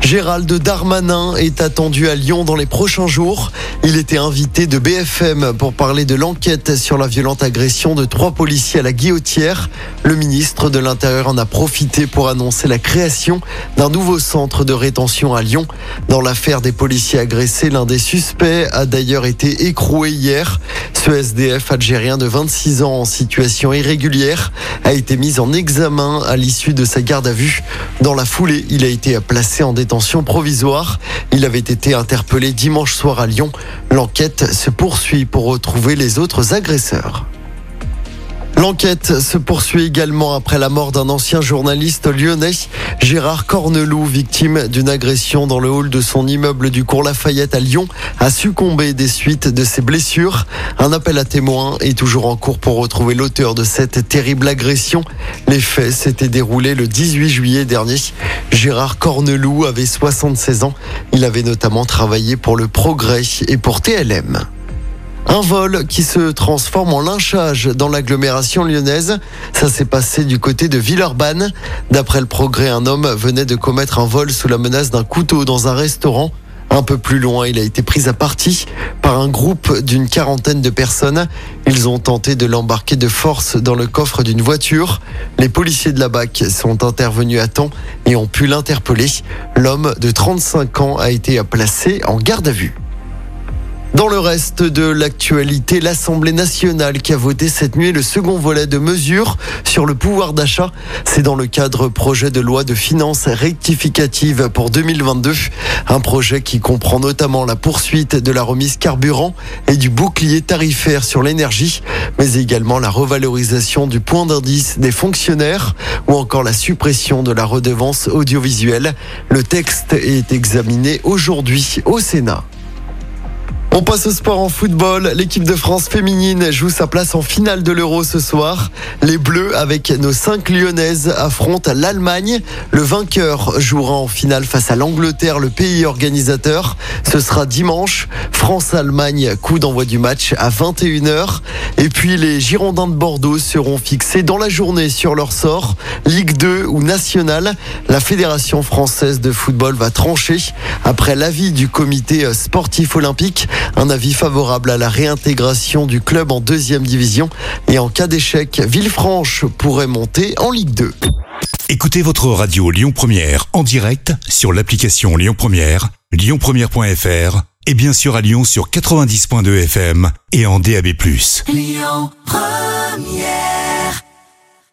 Gérald Darmanin est attendu à Lyon dans les prochains jours. Il était invité de BFM pour parler de l'enquête sur la violente agression de trois policiers à la guillotière. Le ministre de l'Intérieur en a profité pour annoncer la création d'un nouveau centre de rétention à Lyon. Dans l'affaire des policiers agressés, l'un des suspects a d'ailleurs été écroué hier. Ce SDF algérien de 26 ans en situation irrégulière a été mis en examen à l'issue de sa garde à vue. Dans la foulée, il a été placé en détention provisoire. Il avait été interpellé dimanche soir à Lyon. L'enquête se poursuit pour retrouver les autres agresseurs. L'enquête se poursuit également après la mort d'un ancien journaliste lyonnais, Gérard Corneloup, victime d'une agression dans le hall de son immeuble du cours Lafayette à Lyon, a succombé des suites de ses blessures. Un appel à témoins est toujours en cours pour retrouver l'auteur de cette terrible agression. Les faits s'étaient déroulés le 18 juillet dernier. Gérard Corneloup avait 76 ans. Il avait notamment travaillé pour le Progrès et pour TLM. Un vol qui se transforme en lynchage dans l'agglomération lyonnaise. Ça s'est passé du côté de Villeurbanne. D'après le progrès, un homme venait de commettre un vol sous la menace d'un couteau dans un restaurant. Un peu plus loin, il a été pris à partie par un groupe d'une quarantaine de personnes. Ils ont tenté de l'embarquer de force dans le coffre d'une voiture. Les policiers de la BAC sont intervenus à temps et ont pu l'interpeller. L'homme de 35 ans a été placé en garde à vue. Dans le reste de l'actualité, l'Assemblée nationale qui a voté cette nuit le second volet de mesures sur le pouvoir d'achat. C'est dans le cadre projet de loi de finances rectificative pour 2022. Un projet qui comprend notamment la poursuite de la remise carburant et du bouclier tarifaire sur l'énergie, mais également la revalorisation du point d'indice des fonctionnaires ou encore la suppression de la redevance audiovisuelle. Le texte est examiné aujourd'hui au Sénat. On passe au sport en football. L'équipe de France féminine joue sa place en finale de l'Euro ce soir. Les Bleus, avec nos cinq Lyonnaises, affrontent l'Allemagne. Le vainqueur jouera en finale face à l'Angleterre, le pays organisateur. Ce sera dimanche. France-Allemagne, coup d'envoi du match à 21h. Et puis les Girondins de Bordeaux seront fixés dans la journée sur leur sort. Ligue 2 ou nationale. La Fédération française de football va trancher après l'avis du comité sportif olympique. Un avis favorable à la réintégration du club en deuxième division. Et en cas d'échec, Villefranche pourrait monter en Ligue 2. Écoutez votre radio Lyon Première en direct sur l'application Lyon Première, lyonpremière.fr et bien sûr à Lyon sur 90.2 FM et en DAB+. Lyon Première